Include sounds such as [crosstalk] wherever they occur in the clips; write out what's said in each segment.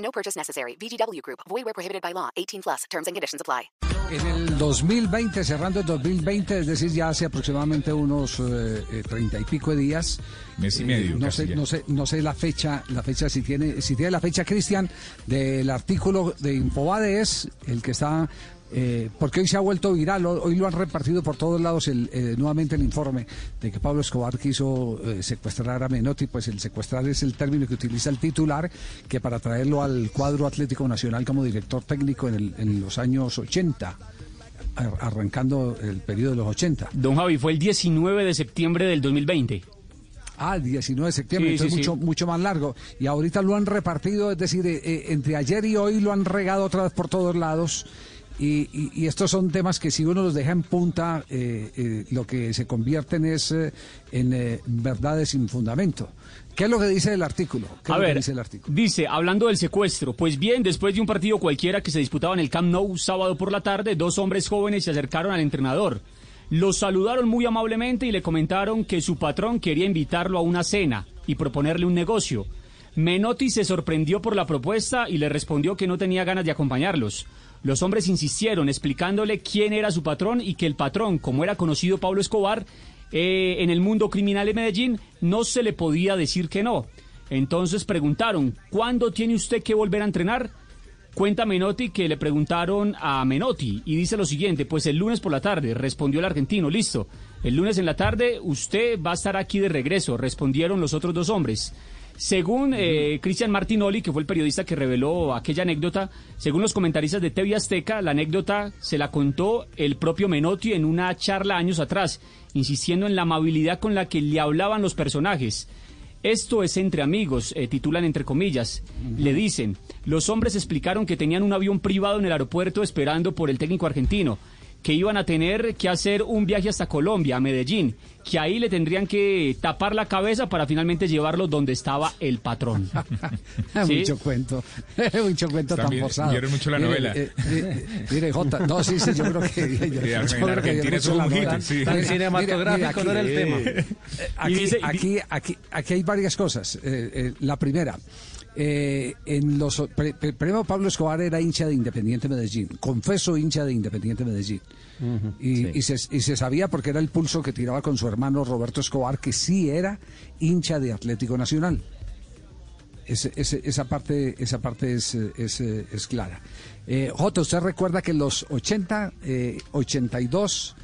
No purchase necessary. VGW Group. Void where prohibited by law. 18 plus. Terms and conditions apply. En el 2020, cerrando el 2020, es decir, ya hace aproximadamente unos eh, eh, treinta y pico de días. Mes y eh, medio, no casi sé, ya. no sé, no sé la fecha, la fecha si tiene, si tiene la fecha Cristian del artículo de Infobade es el que está. Eh, porque hoy se ha vuelto viral, ho- hoy lo han repartido por todos lados el, eh, nuevamente el informe de que Pablo Escobar quiso eh, secuestrar a Menotti, pues el secuestrar es el término que utiliza el titular, que para traerlo al cuadro Atlético Nacional como director técnico en, el- en los años 80, ar- arrancando el periodo de los 80. Don Javi, fue el 19 de septiembre del 2020. Ah, el 19 de septiembre, Sí, entonces sí, sí. mucho, mucho más largo. Y ahorita lo han repartido, es decir, eh, entre ayer y hoy lo han regado otra vez por todos lados. Y, y- y estos son temas que si uno los deja en punta, eh, eh, lo que se convierten es eh, en verdades sin fundamento. ¿Qué es lo que dice el artículo? ¿Qué es A ver, dice el artículo? dice, hablando del secuestro, pues bien, después de un partido cualquiera que se disputaba en el Camp Nou sábado por la tarde, dos hombres jóvenes se acercaron al entrenador. Lo saludaron muy amablemente y le comentaron que su patrón quería invitarlo a una cena y proponerle un negocio. Menotti se sorprendió por la propuesta y le respondió que no tenía ganas de acompañarlos. Los hombres insistieron explicándole quién era su patrón y que el patrón, como era conocido Pablo Escobar, eh, en el mundo criminal de Medellín, no se le podía decir que no. Entonces preguntaron, ¿cuándo tiene usted que volver a entrenar? Cuenta Menotti que le preguntaron a Menotti y dice lo siguiente, pues el lunes por la tarde, respondió el argentino, listo. El lunes en la tarde usted va a estar aquí de regreso, respondieron los otros dos hombres. Según eh, Cristian Martinoli, que fue el periodista que reveló aquella anécdota, según los comentaristas de TV Azteca, la anécdota se la contó el propio Menotti en una charla años atrás, insistiendo en la amabilidad con la que le hablaban los personajes. Esto es entre amigos, eh, titulan entre comillas. Le dicen, los hombres explicaron que tenían un avión privado en el aeropuerto esperando por el técnico argentino, que iban a tener que hacer un viaje hasta Colombia, a Medellín, que ahí le tendrían que tapar la cabeza para finalmente llevarlo donde estaba el patrón. [laughs] ¿Sí? Mucho cuento, [laughs] mucho cuento tan forzado. vieron mucho la Mire, novela. eh, eh, mire, Jota, no, sí, sí, yo creo que... [laughs] yo- yo creo que mucho la novela. Tan Mire, cinematográfico mire, no era el aquí, tema. eh, Aquí, aquí, aquí, aquí hay varias cosas. Eh, eh, la primera, eh, en los pre- pre- primero Pablo Escobar era hincha de Independiente Medellín, confeso hincha de Independiente Medellín. y, y se, y se sabía porque era el pulso que tiraba con su hermano Roberto Escobar, que sí era hincha de Atlético Nacional. Esa parte, esa parte es, es, es clara. Eh, Jota, ¿usted recuerda que en los 80, eh, 82,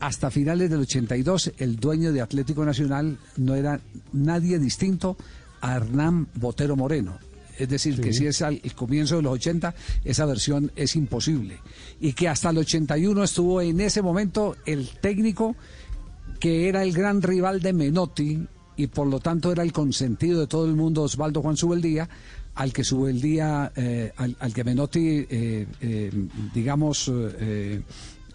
hasta finales del 82, el dueño de Atlético Nacional no era nadie distinto a Hernán Botero Moreno. Es decir, que si es al el comienzo de los 80, esa versión es imposible. Y que hasta el 81 estuvo en ese momento el técnico que era el gran rival de Menotti y por lo tanto era el consentido de todo el mundo, Osvaldo Juan Subeldía, al que Subeldía, eh, al, al que Menotti, eh, eh, digamos, eh,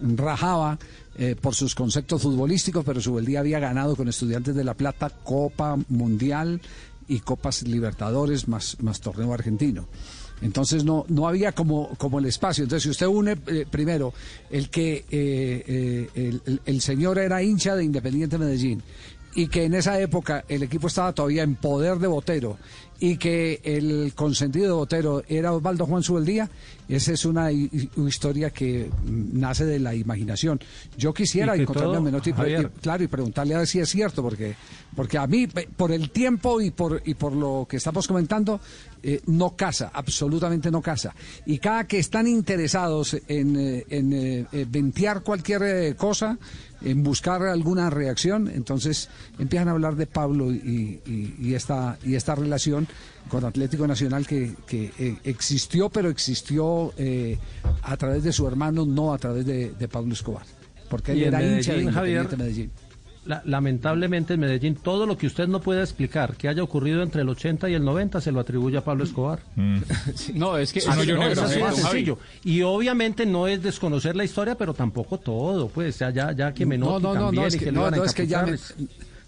rajaba eh, por sus conceptos futbolísticos, pero Subeldía había ganado con Estudiantes de La Plata Copa Mundial y Copas Libertadores más, más torneo argentino. Entonces no, no había como, como el espacio. Entonces si usted une eh, primero el que eh, eh, el, señor era hincha de Independiente Medellín y que en esa época el equipo estaba todavía en poder de Botero y que el consentido de Botero era Osvaldo Juan Subeldía, esa es una hi- hi- historia que nace de la imaginación. Yo quisiera encontrarme todo, a Menotti y claro, y preguntarle a ver si es cierto, porque, porque a mí, por el tiempo y por, y por lo que estamos comentando, eh, no casa, absolutamente no casa. Y cada que están interesados en, eh, en eh, eh, ventear cualquier cosa, en buscar alguna reacción, entonces empiezan a hablar de Pablo y, y- y esta, y esta relación con Atlético Nacional que, que, eh, existió, pero existió eh, a través de su hermano, no a través de, de Pablo Escobar. Porque él era hincha de Medellín, Javier, Independiente Medellín. lamentablemente en Medellín, todo lo que usted no pueda explicar que haya ocurrido entre el 80 y el 90 se lo atribuye a Pablo Escobar. Mm. [laughs] no, es que es, sencillo. Y obviamente no es desconocer la historia, pero tampoco todo, pues ya, ya, que Menotti no, no, no, que, no, es que ya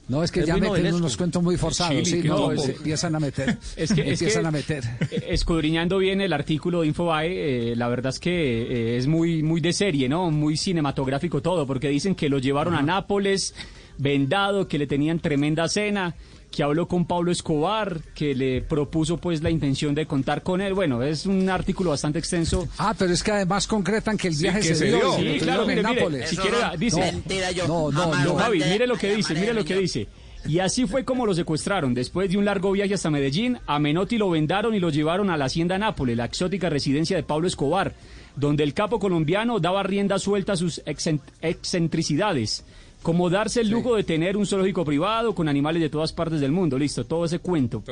no, es que ya meten unos cuentos muy forzados, sí, no, empiezan a meter. [laughs] Es que, empiezan a meter. [laughs] Escudriñando bien el artículo de Infobae, eh, la verdad es que eh, es muy, muy de serie, ¿no? Muy cinematográfico todo, porque dicen que lo llevaron a Nápoles vendado, que le tenían tremenda cena que habló con Pablo Escobar, que le propuso pues la intención de contar con él. Bueno, es un artículo bastante extenso. Ah, pero es que además concretan que el viaje se, dio. Sí, claro, en Nápoles. si quiere, dice. No, no, no, Javi, mire lo que dice, mire lo que dice. Y así fue como lo secuestraron. Después de un largo viaje hasta Medellín, a Menotti lo vendaron y lo llevaron a la hacienda Nápoles, la exótica residencia de Pablo Escobar, donde el capo colombiano daba rienda suelta a sus excentricidades como darse el lujo de tener un zoológico privado con animales de todas partes del mundo. Listo, todo ese cuento.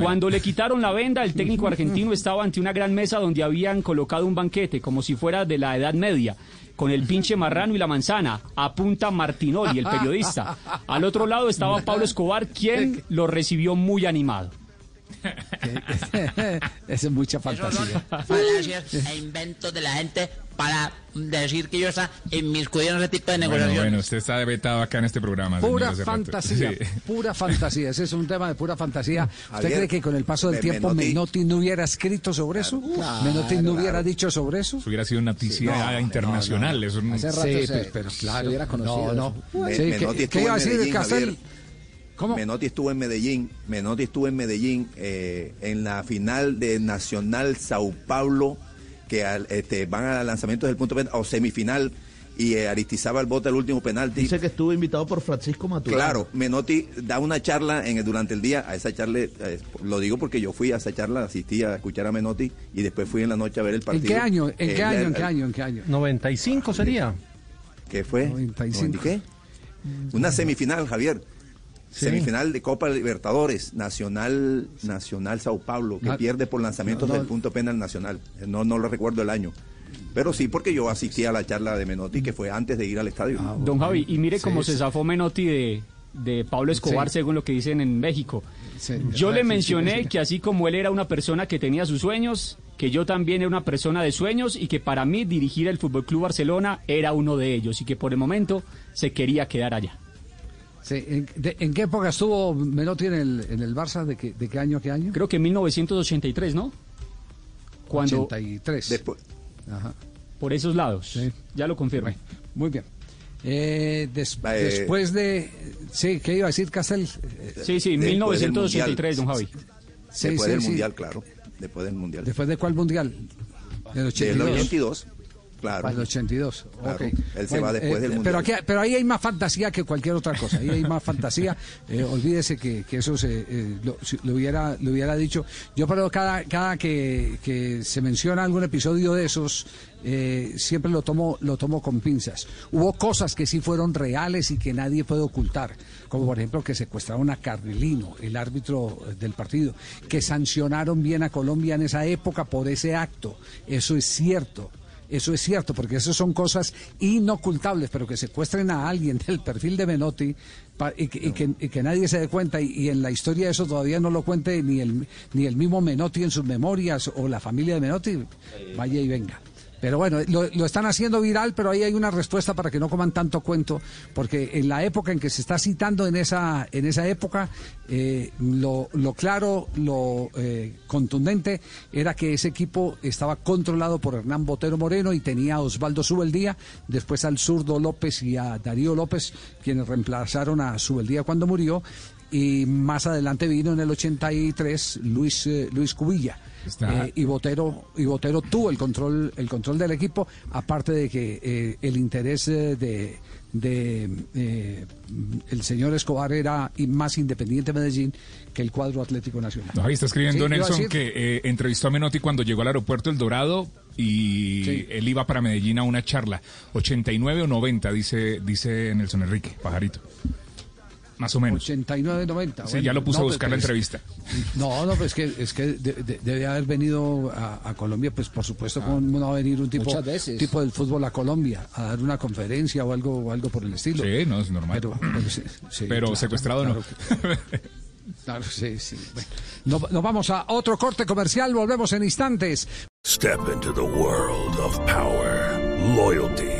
Cuando le quitaron la venda, el técnico [laughs] argentino estaba ante una gran mesa donde habían colocado un banquete, como si fuera de la Edad Media con el pinche marrano y la manzana, apunta Martinoli, el periodista. Al otro lado estaba Pablo Escobar, quien [laughs] lo recibió muy animado. [laughs] es mucha fantasía. falacias e inventos de la gente para decir que yo está inmiscuido en ese tipo de negociaciones. Bueno, usted está vetado acá en este programa. Pura fantasía, pura fantasía. Ese es un tema de pura fantasía. [laughs] ¿Usted cree que con el paso del tiempo Menotti, no hubiera escrito sobre eso? ¿Menotti no hubiera dicho sobre eso? Eso hubiera sido una noticia internacional. Eso Hace rato sí, pero, claro. hubiera conocido. No, no. ¿qué, ¿qué, iba a decir Castel? Menotti estuvo en Medellín, Menotti estuvo en Medellín eh, en la final de Nacional Sao Paulo, que este, van al lanzamiento del punto penal, o semifinal, y eh, Aristizaba el bote el último penalti. Dice que estuvo invitado por Francisco Maturana. Claro, Menotti da una charla en, durante el día, a esa charla, eh, lo digo porque yo fui a esa charla, asistí a escuchar a Menotti y después fui en la noche a ver el partido. ¿En qué año? ¿En qué año? ¿En qué año? ¿En qué año? 95 sería. ¿Qué fue? 95. qué? Una semifinal, Javier. Semifinal de Copa Libertadores, Nacional Nacional Sao Paulo, que pierde por lanzamientos del punto penal nacional. No, no lo recuerdo el año. Pero sí, porque yo asistí a la charla de Menotti, que fue antes de ir al estadio. Ah, Don Javi, y mire cómo se zafó Menotti de, de Pablo Escobar, según lo que dicen en México. Yo le mencioné que así como él era una persona que tenía sus sueños, que yo también era una persona de sueños y que para mí dirigir el Fútbol Club Barcelona era uno de ellos y que por el momento se quería quedar allá. ¿En, qué época estuvo Menotti en el, en el Barça? ¿De qué, ¿De qué año qué año? Creo que en 1983, ¿no? Cuando... 83. Después. Ajá. Por esos lados. Ya lo confirmo. muy bien. Eh, eh, después de... Sí, ¿qué iba a decir Castel? Sí, sí, 1983, don Javi. después del Mundial, claro. Después del Mundial. ¿Después de cuál Mundial? Del 82. Del 82. Claro. Para el 82. Él se va después del Mundial. Pero, aquí, pero ahí hay más fantasía que cualquier otra cosa. Ahí hay más fantasía. [laughs] Eh, olvídese que, que eso se, eh, lo, hubiera, lo hubiera dicho. Yo, pero cada, cada que, que se menciona algún episodio de esos, eh, siempre lo tomo, lo tomo con pinzas. Hubo cosas que sí fueron reales y que nadie puede ocultar, como por ejemplo que secuestraron a Carmelino, el árbitro del partido, que sancionaron bien a Colombia en esa época por ese acto. Eso es cierto. Eso es cierto, porque eso son cosas inocultables, pero que secuestren a alguien del perfil de Menotti y, que, nadie se dé cuenta y, en la historia eso todavía no lo cuente ni el, ni el mismo Menotti en sus memorias o la familia de Menotti, vaya y venga. Pero bueno, lo, están haciendo viral, pero ahí hay una respuesta para que no coman tanto cuento, porque en la época en que se está citando en esa, en esa época, eh, lo, claro, lo eh, contundente era que ese equipo estaba controlado por Hernán Botero Moreno y tenía a Osvaldo Subeldía, después al zurdo López y a Darío López, quienes reemplazaron a Subeldía cuando murió, y más adelante vino en el 83 Luis, eh, Luis Cubilla. Eh, y Botero y Botero tuvo el control el control del equipo aparte de que eh, el interés de, de el señor Escobar era más independiente Medellín que el cuadro Atlético Nacional. ahí está escribiendo Nelson que entrevistó a Menotti cuando llegó al aeropuerto El Dorado y él iba para Medellín a una charla. 89 o 90, dice, dice Nelson Enrique, pajarito. Más o menos. 89, 90. Sí, ya lo puso a pues, buscar la pues, entrevista. No, no, pues es que, es que de- de- debe haber venido a, a Colombia, pues por supuesto, como no va a venir un tipo, veces. tipo del fútbol a Colombia a dar una conferencia o algo, o algo por el estilo. Sí, no, es normal. Pero, sí, Pero claro, secuestrado claro no. que- Claro, sí, sí. Bueno, nos, nos vamos a otro corte comercial, volvemos en instantes. Step into the world of power, loyalty,